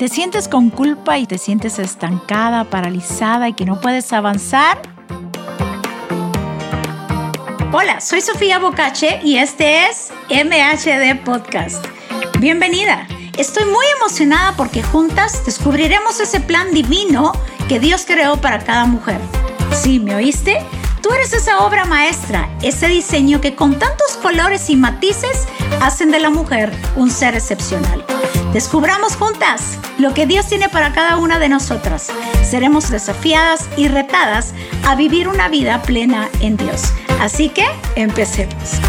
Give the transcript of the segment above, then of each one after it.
¿Te sientes con culpa y te sientes estancada, paralizada y que no puedes avanzar? Hola, soy Sofía Bocache y este es MHD Podcast. Bienvenida. Estoy muy emocionada porque juntas descubriremos ese plan divino que Dios creó para cada mujer. ¿Sí, me oíste? Tú eres esa obra maestra, ese diseño que con tantos colores y matices hacen de la mujer un ser excepcional. Descubramos juntas lo que Dios tiene para cada una de nosotras. Seremos desafiadas y retadas a vivir una vida plena en Dios. Así que empecemos.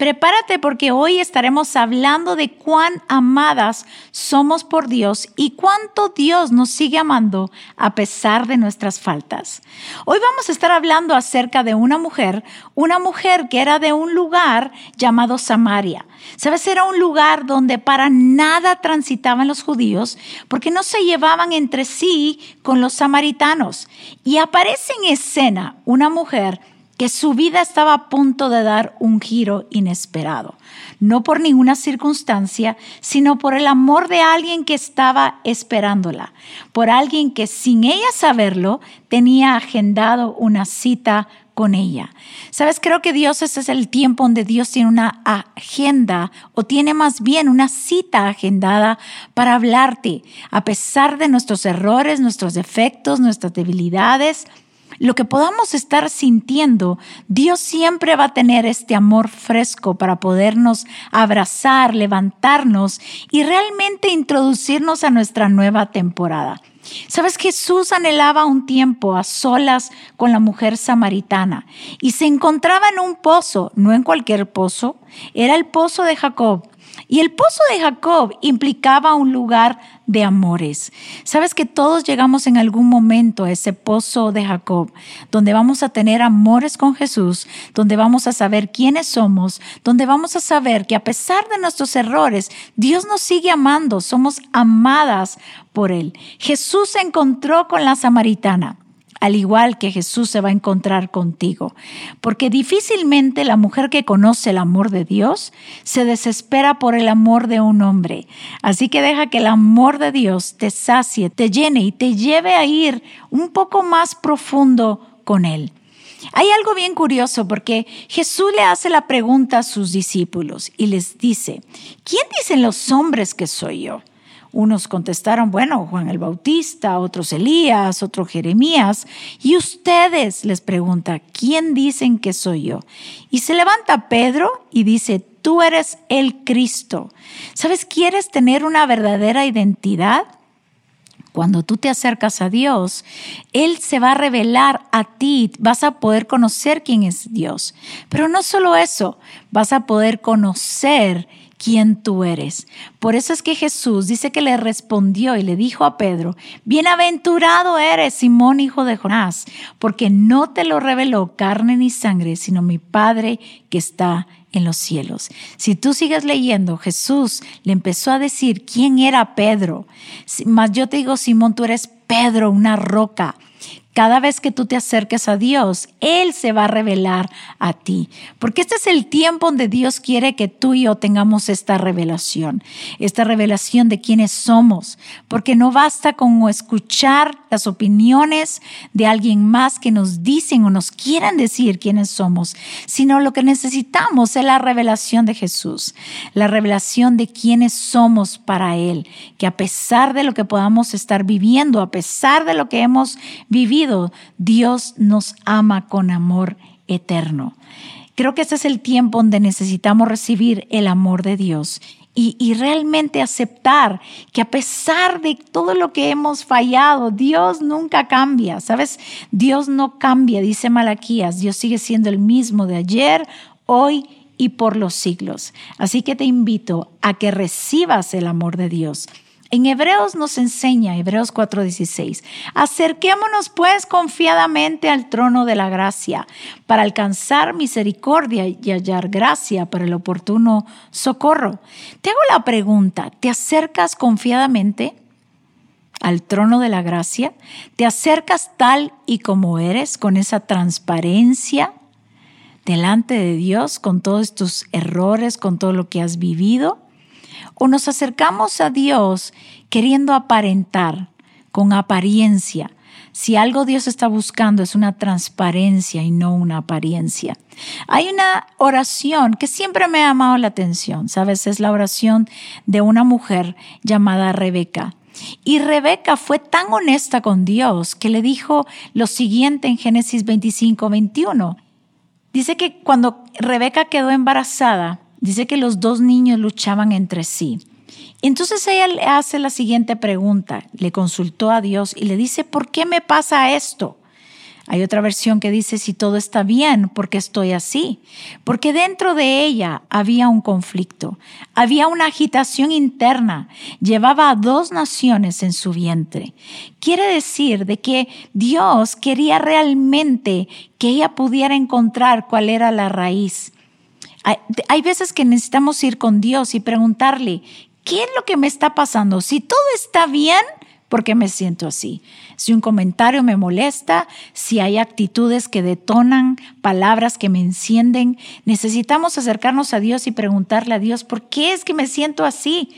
Prepárate porque hoy estaremos hablando de cuán amadas somos por Dios y cuánto Dios nos sigue amando a pesar de nuestras faltas. Hoy vamos a estar hablando acerca de una mujer, una mujer que era de un lugar llamado Samaria. Sabes, era un lugar donde para nada transitaban los judíos porque no se llevaban entre sí con los samaritanos. Y aparece en escena una mujer que su vida estaba a punto de dar un giro inesperado, no por ninguna circunstancia, sino por el amor de alguien que estaba esperándola, por alguien que sin ella saberlo tenía agendado una cita con ella. Sabes, creo que Dios ese es el tiempo donde Dios tiene una agenda o tiene más bien una cita agendada para hablarte, a pesar de nuestros errores, nuestros defectos, nuestras debilidades lo que podamos estar sintiendo, Dios siempre va a tener este amor fresco para podernos abrazar, levantarnos y realmente introducirnos a nuestra nueva temporada. Sabes, Jesús anhelaba un tiempo a solas con la mujer samaritana y se encontraba en un pozo, no en cualquier pozo, era el pozo de Jacob. Y el pozo de Jacob implicaba un lugar de amores. Sabes que todos llegamos en algún momento a ese pozo de Jacob, donde vamos a tener amores con Jesús, donde vamos a saber quiénes somos, donde vamos a saber que a pesar de nuestros errores, Dios nos sigue amando, somos amadas por Él. Jesús se encontró con la samaritana al igual que Jesús se va a encontrar contigo. Porque difícilmente la mujer que conoce el amor de Dios se desespera por el amor de un hombre. Así que deja que el amor de Dios te sacie, te llene y te lleve a ir un poco más profundo con Él. Hay algo bien curioso porque Jesús le hace la pregunta a sus discípulos y les dice, ¿quién dicen los hombres que soy yo? Unos contestaron, bueno, Juan el Bautista, otros Elías, otros Jeremías. Y ustedes les pregunta, ¿quién dicen que soy yo? Y se levanta Pedro y dice, tú eres el Cristo. ¿Sabes? ¿Quieres tener una verdadera identidad? Cuando tú te acercas a Dios, Él se va a revelar a ti, vas a poder conocer quién es Dios. Pero no solo eso, vas a poder conocer quién tú eres. Por eso es que Jesús dice que le respondió y le dijo a Pedro, bienaventurado eres, Simón, hijo de Jonás, porque no te lo reveló carne ni sangre, sino mi Padre que está en los cielos. Si tú sigues leyendo, Jesús le empezó a decir quién era Pedro. Mas yo te digo, Simón, tú eres Pedro, una roca cada vez que tú te acerques a Dios, Él se va a revelar a ti. Porque este es el tiempo donde Dios quiere que tú y yo tengamos esta revelación, esta revelación de quiénes somos. Porque no basta con escuchar las opiniones de alguien más que nos dicen o nos quieran decir quiénes somos, sino lo que necesitamos es la revelación de Jesús, la revelación de quiénes somos para Él. Que a pesar de lo que podamos estar viviendo, a pesar de lo que hemos vivido, Dios nos ama con amor eterno. Creo que este es el tiempo donde necesitamos recibir el amor de Dios y, y, realmente aceptar que a pesar de todo lo que hemos fallado, Dios nunca cambia, ¿sabes? Dios no cambia, dice Malaquías, Dios sigue siendo el mismo de ayer, hoy y por los siglos. Así que te invito a que recibas el amor de Dios en Hebreos nos enseña, Hebreos 4:16, acerquémonos pues confiadamente al trono de la gracia para alcanzar misericordia y hallar gracia para el oportuno socorro. Te hago la pregunta, ¿te acercas confiadamente al trono de la gracia? ¿Te acercas tal y como eres, con esa transparencia? delante de Dios con todos tus errores, con todo lo que has vivido? ¿O nos acercamos a Dios queriendo aparentar, con apariencia? Si algo Dios está buscando es una transparencia y no una apariencia. Hay una oración que siempre me ha llamado la atención, ¿sabes? Es la oración de una mujer llamada Rebeca. Y Rebeca fue tan honesta con Dios que le dijo lo siguiente en Génesis 25, 21. Dice que cuando Rebeca quedó embarazada, dice que los dos niños luchaban entre sí. Entonces ella le hace la siguiente pregunta, le consultó a Dios y le dice, ¿por qué me pasa esto? Hay otra versión que dice, si todo está bien, ¿por qué estoy así? Porque dentro de ella había un conflicto, había una agitación interna, llevaba a dos naciones en su vientre. Quiere decir de que Dios quería realmente que ella pudiera encontrar cuál era la raíz. Hay, veces que necesitamos ir con Dios y preguntarle, ¿qué es lo que me está pasando? Si todo está bien, ¿por qué me siento así? Si un comentario me molesta, si hay actitudes que detonan, palabras que me encienden, necesitamos acercarnos a Dios y preguntarle a Dios, ¿por qué es que me siento así?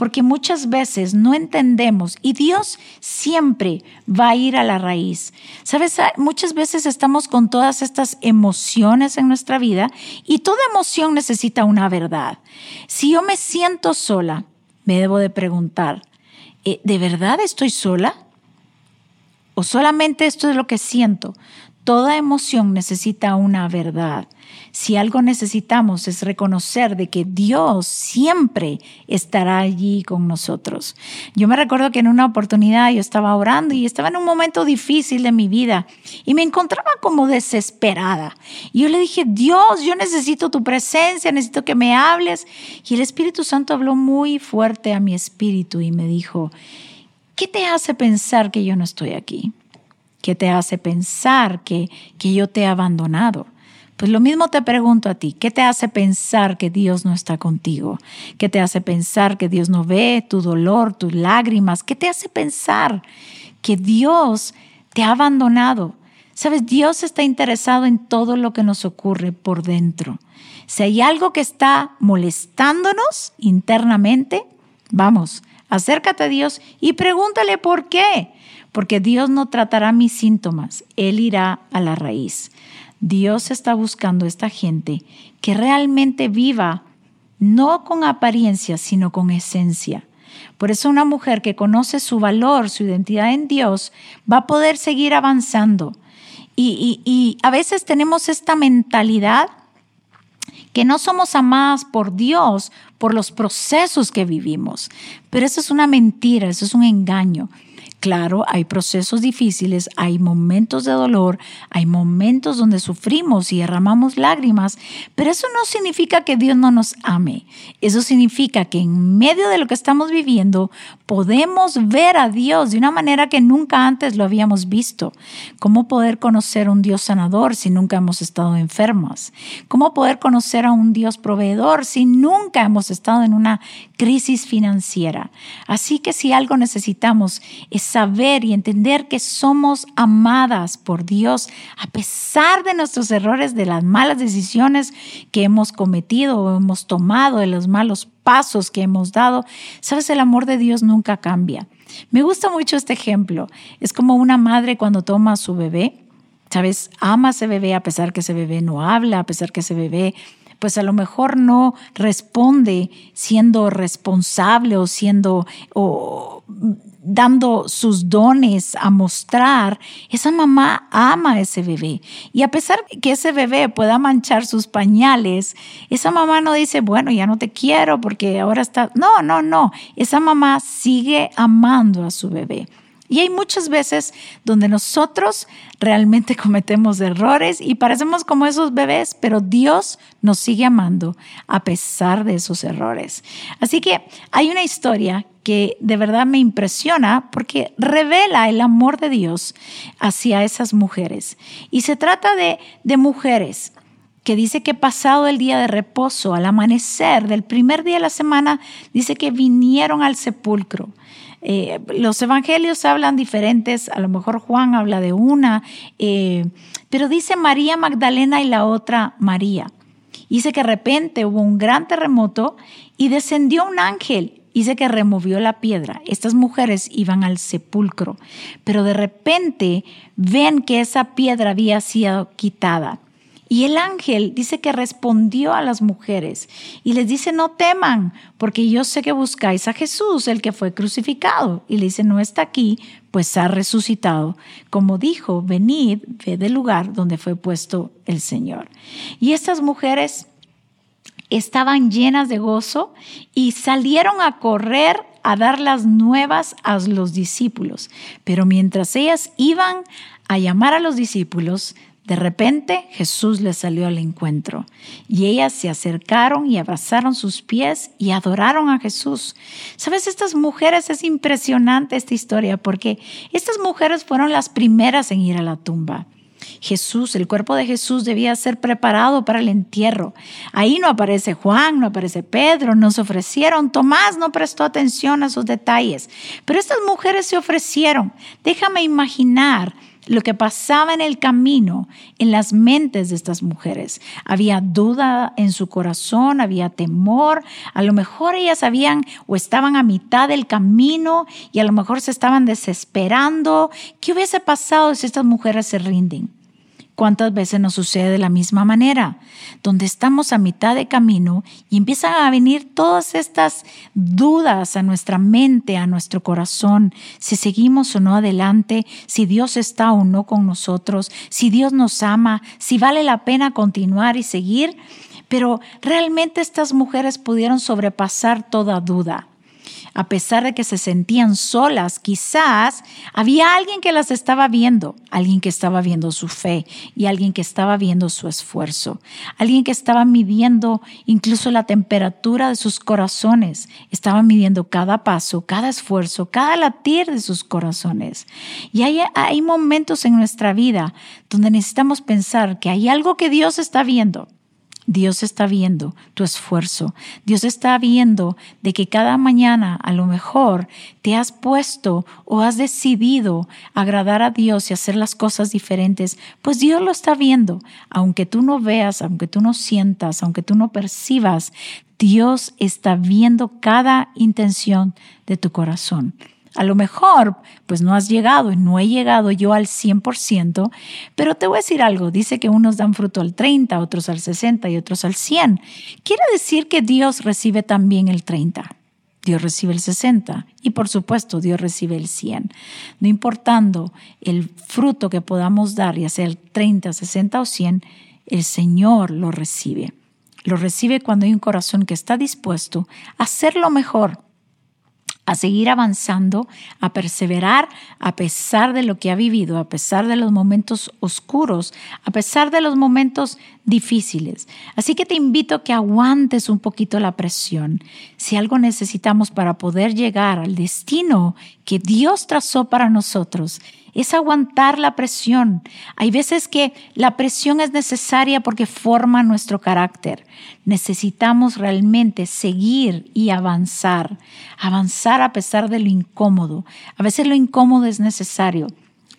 Porque muchas veces no entendemos y Dios siempre va a ir a la raíz. Sabes, muchas veces estamos con todas estas emociones en nuestra vida y toda emoción necesita una verdad. Si yo me siento sola, me debo de preguntar, eh, ¿de verdad estoy sola? ¿O solamente esto es lo que siento? Toda emoción necesita una verdad. Si algo necesitamos es reconocer de que Dios siempre estará allí con nosotros. Yo me recuerdo que en una oportunidad yo estaba orando y estaba en un momento difícil de mi vida y me encontraba como desesperada. Y yo le dije, Dios, yo necesito tu presencia, necesito que me hables. Y el Espíritu Santo habló muy fuerte a mi espíritu y me dijo, ¿qué te hace pensar que yo no estoy aquí? ¿Qué te hace pensar que, que yo te he abandonado? Pues lo mismo te pregunto a ti, ¿qué te hace pensar que Dios no está contigo? ¿Qué te hace pensar que Dios no ve tu dolor, tus lágrimas? ¿Qué te hace pensar que Dios te ha abandonado? Sabes, Dios está interesado en todo lo que nos ocurre por dentro. Si hay algo que está molestándonos internamente, vamos, acércate a Dios y pregúntale por qué. Porque Dios no tratará mis síntomas, Él irá a la raíz. Dios está buscando a esta gente que realmente viva no con apariencia, sino con esencia. Por eso una mujer que conoce su valor, su identidad en Dios, va a poder seguir avanzando. Y, y a veces tenemos esta mentalidad que no somos amadas por Dios por los procesos que vivimos. Pero eso es una mentira, eso es un engaño. Claro, hay procesos difíciles, hay momentos de dolor, hay momentos donde sufrimos y derramamos lágrimas, pero eso no significa que Dios no nos ame. Eso significa que en medio de lo que estamos viviendo podemos ver a Dios de una manera que nunca antes lo habíamos visto. ¿Cómo poder conocer un Dios sanador si nunca hemos estado enfermos? ¿Cómo poder conocer a un Dios proveedor si nunca hemos estado en una crisis financiera? Así que si algo necesitamos es saber y entender que somos amadas por Dios a pesar de nuestros errores, de las malas decisiones que hemos cometido o hemos tomado, de los malos pasos que hemos dado. Sabes, el amor de Dios nunca cambia. Me gusta mucho este ejemplo. Es como una madre cuando toma a su bebé. ¿Sabes? Ama a ese bebé a pesar que ese bebé no habla, a pesar que ese bebé pues a lo mejor no responde siendo responsable o siendo o dando sus dones a mostrar, esa mamá ama a ese bebé. Y a pesar que ese bebé pueda manchar sus pañales, esa mamá no dice, bueno, ya no te quiero porque ahora está... No, no, no. Esa mamá sigue amando a su bebé. Y hay muchas veces donde nosotros realmente cometemos errores y parecemos como esos bebés, pero Dios nos sigue amando a pesar de esos errores. Así que hay una historia que de verdad me impresiona porque revela el amor de Dios hacia esas mujeres. Y se trata de, de mujeres que dice que pasado el día de reposo, al amanecer del primer día de la semana, dice que vinieron al sepulcro eh, los evangelios hablan diferentes, a lo mejor Juan habla de una, eh, pero dice María Magdalena y la otra María. Dice que de repente hubo un gran terremoto y descendió un ángel Dice que removió la piedra. Estas mujeres iban al sepulcro, pero de repente ven que esa piedra había sido quitada. Y el ángel dice que respondió a las mujeres y les dice, no teman, porque yo sé que buscáis a Jesús, el que fue crucificado. Y le dice, no está aquí, pues ha resucitado. Como dijo, venid, ve del lugar donde fue puesto el Señor. Y estas mujeres estaban llenas de gozo y salieron a correr a dar las nuevas a los discípulos. Pero mientras ellas iban a llamar a los discípulos, de repente Jesús les salió al encuentro y ellas se acercaron y abrazaron sus pies y adoraron a Jesús. Sabes, estas mujeres es impresionante esta historia porque estas mujeres fueron las primeras en ir a la tumba. Jesús, el cuerpo de Jesús debía ser preparado para el entierro. Ahí no aparece Juan, no aparece Pedro, no se ofrecieron. Tomás no prestó atención a esos detalles. Pero estas mujeres se ofrecieron. Déjame imaginar lo que pasaba en el camino en las mentes de estas mujeres. Había duda en su corazón, había temor, a lo mejor ellas habían o estaban a mitad del camino y a lo mejor se estaban desesperando. ¿Qué hubiese pasado si estas mujeres se rinden? ¿Cuántas veces nos sucede de la misma manera? Donde estamos a mitad de camino y empiezan a venir todas estas dudas a nuestra mente, a nuestro corazón, si seguimos o no adelante, si Dios está o no con nosotros, si Dios nos ama, si vale la pena continuar y seguir. Pero realmente estas mujeres pudieron sobrepasar toda duda a pesar de que se sentían solas, quizás había alguien que las estaba viendo, alguien que estaba viendo su fe y alguien que estaba viendo su esfuerzo, alguien que estaba midiendo incluso la temperatura de sus corazones, estaba midiendo cada paso, cada esfuerzo, cada latir de sus corazones. Y hay, hay momentos en nuestra vida donde necesitamos pensar que hay algo que Dios está viendo Dios está viendo tu esfuerzo. Dios está viendo de que cada mañana a lo mejor te has puesto o has decidido agradar a Dios y hacer las cosas diferentes. Pues Dios lo está viendo. Aunque tú no veas, aunque tú no sientas, aunque tú no percibas, Dios está viendo cada intención de tu corazón. A lo mejor, pues no has llegado no he llegado yo al 100%, pero te voy a decir algo, dice que unos dan fruto al 30, otros al 60 y otros al 100. Quiere decir que Dios recibe también el 30. Dios recibe el 60 y por supuesto Dios recibe el 100. No importando el fruto que podamos dar, ya sea el 30, 60 o 100, el Señor lo recibe. Lo recibe cuando hay un corazón que está dispuesto a hacer lo mejor a seguir avanzando, a perseverar a pesar de lo que ha vivido, a pesar de los momentos oscuros, a pesar de los momentos difíciles. Así que te invito a que aguantes un poquito la presión. Si algo necesitamos para poder llegar al destino que Dios trazó para nosotros, es aguantar la presión. Hay veces que la presión es necesaria porque forma nuestro carácter. Necesitamos realmente seguir y avanzar, avanzar a pesar de lo incómodo. A veces lo incómodo es necesario.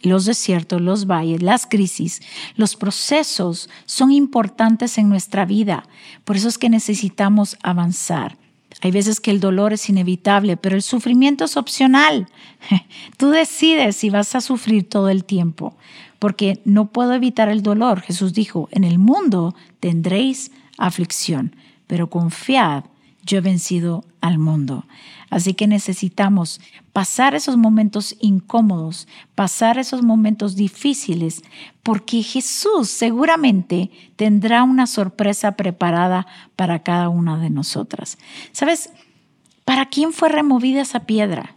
Los desiertos, los valles, las crisis, los procesos son importantes en nuestra vida. Por eso es que necesitamos avanzar. Hay veces que el dolor es inevitable, pero el sufrimiento es opcional. Tú decides si vas a sufrir todo el tiempo, porque no puedo evitar el dolor. Jesús dijo, en el mundo tendréis aflicción, pero confiad, yo he vencido al mundo. Así que necesitamos pasar esos momentos incómodos, pasar esos momentos difíciles, porque Jesús seguramente tendrá una sorpresa preparada para cada una de nosotras. ¿Sabes? ¿Para quién fue removida esa piedra?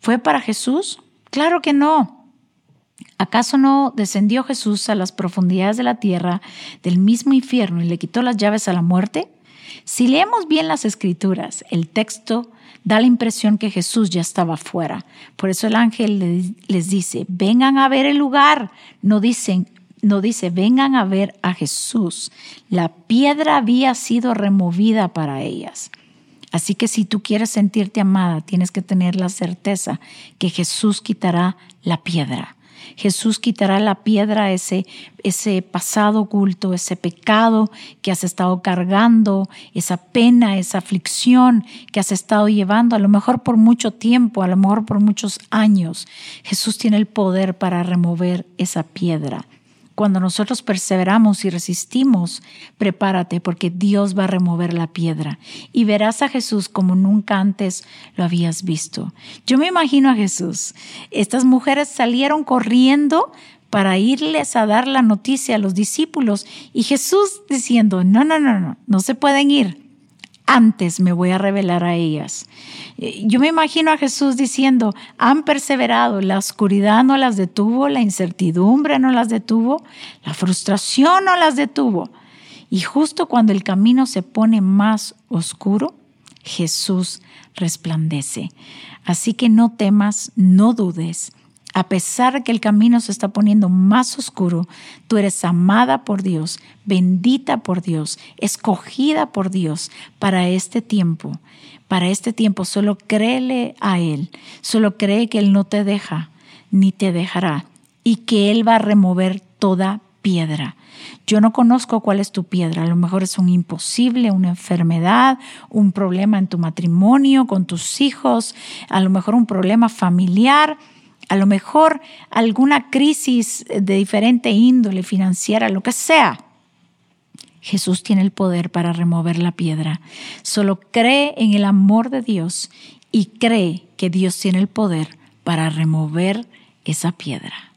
¿Fue para Jesús? Claro que no. ¿Acaso no descendió Jesús a las profundidades de la tierra, del mismo infierno, y le quitó las llaves a la muerte? Si leemos bien las escrituras, el texto da la impresión que Jesús ya estaba fuera. Por eso el ángel les dice, vengan a ver el lugar. No dicen, no dice, vengan a ver a Jesús. La piedra había sido removida para ellas. Así que si tú quieres sentirte amada, tienes que tener la certeza que Jesús quitará la piedra. Jesús quitará la piedra, ese, ese pasado oculto, ese pecado que has estado cargando, esa pena, esa aflicción que has estado llevando, a lo mejor por mucho tiempo, a lo mejor por muchos años. Jesús tiene el poder para remover esa piedra cuando nosotros perseveramos y resistimos, prepárate porque Dios va a remover la piedra y verás a Jesús como nunca antes lo habías visto. Yo me imagino a Jesús. Estas mujeres salieron corriendo para irles a dar la noticia a los discípulos y Jesús diciendo, no, no, no, no, no se pueden ir antes me voy a revelar a ellas. Eh, yo me imagino a Jesús diciendo, han perseverado, la oscuridad no las detuvo, la incertidumbre no las detuvo, la frustración no las detuvo. Y justo cuando el camino se pone más oscuro, Jesús resplandece. Así que no temas, no dudes, a pesar de que el camino se está poniendo más oscuro, tú eres amada por Dios, bendita por Dios, escogida por Dios para este tiempo. Para este tiempo solo créele a Él, solo cree que Él no te deja ni te dejará y que Él va a remover toda piedra. Yo no conozco cuál es tu piedra, a lo mejor es un imposible, una enfermedad, un problema en tu matrimonio, con tus hijos, a lo mejor un problema familiar a lo mejor alguna crisis de diferente índole financiera, lo que sea. Jesús tiene el poder para remover la piedra. Solo cree en el amor de Dios y cree que Dios tiene el poder para remover esa piedra.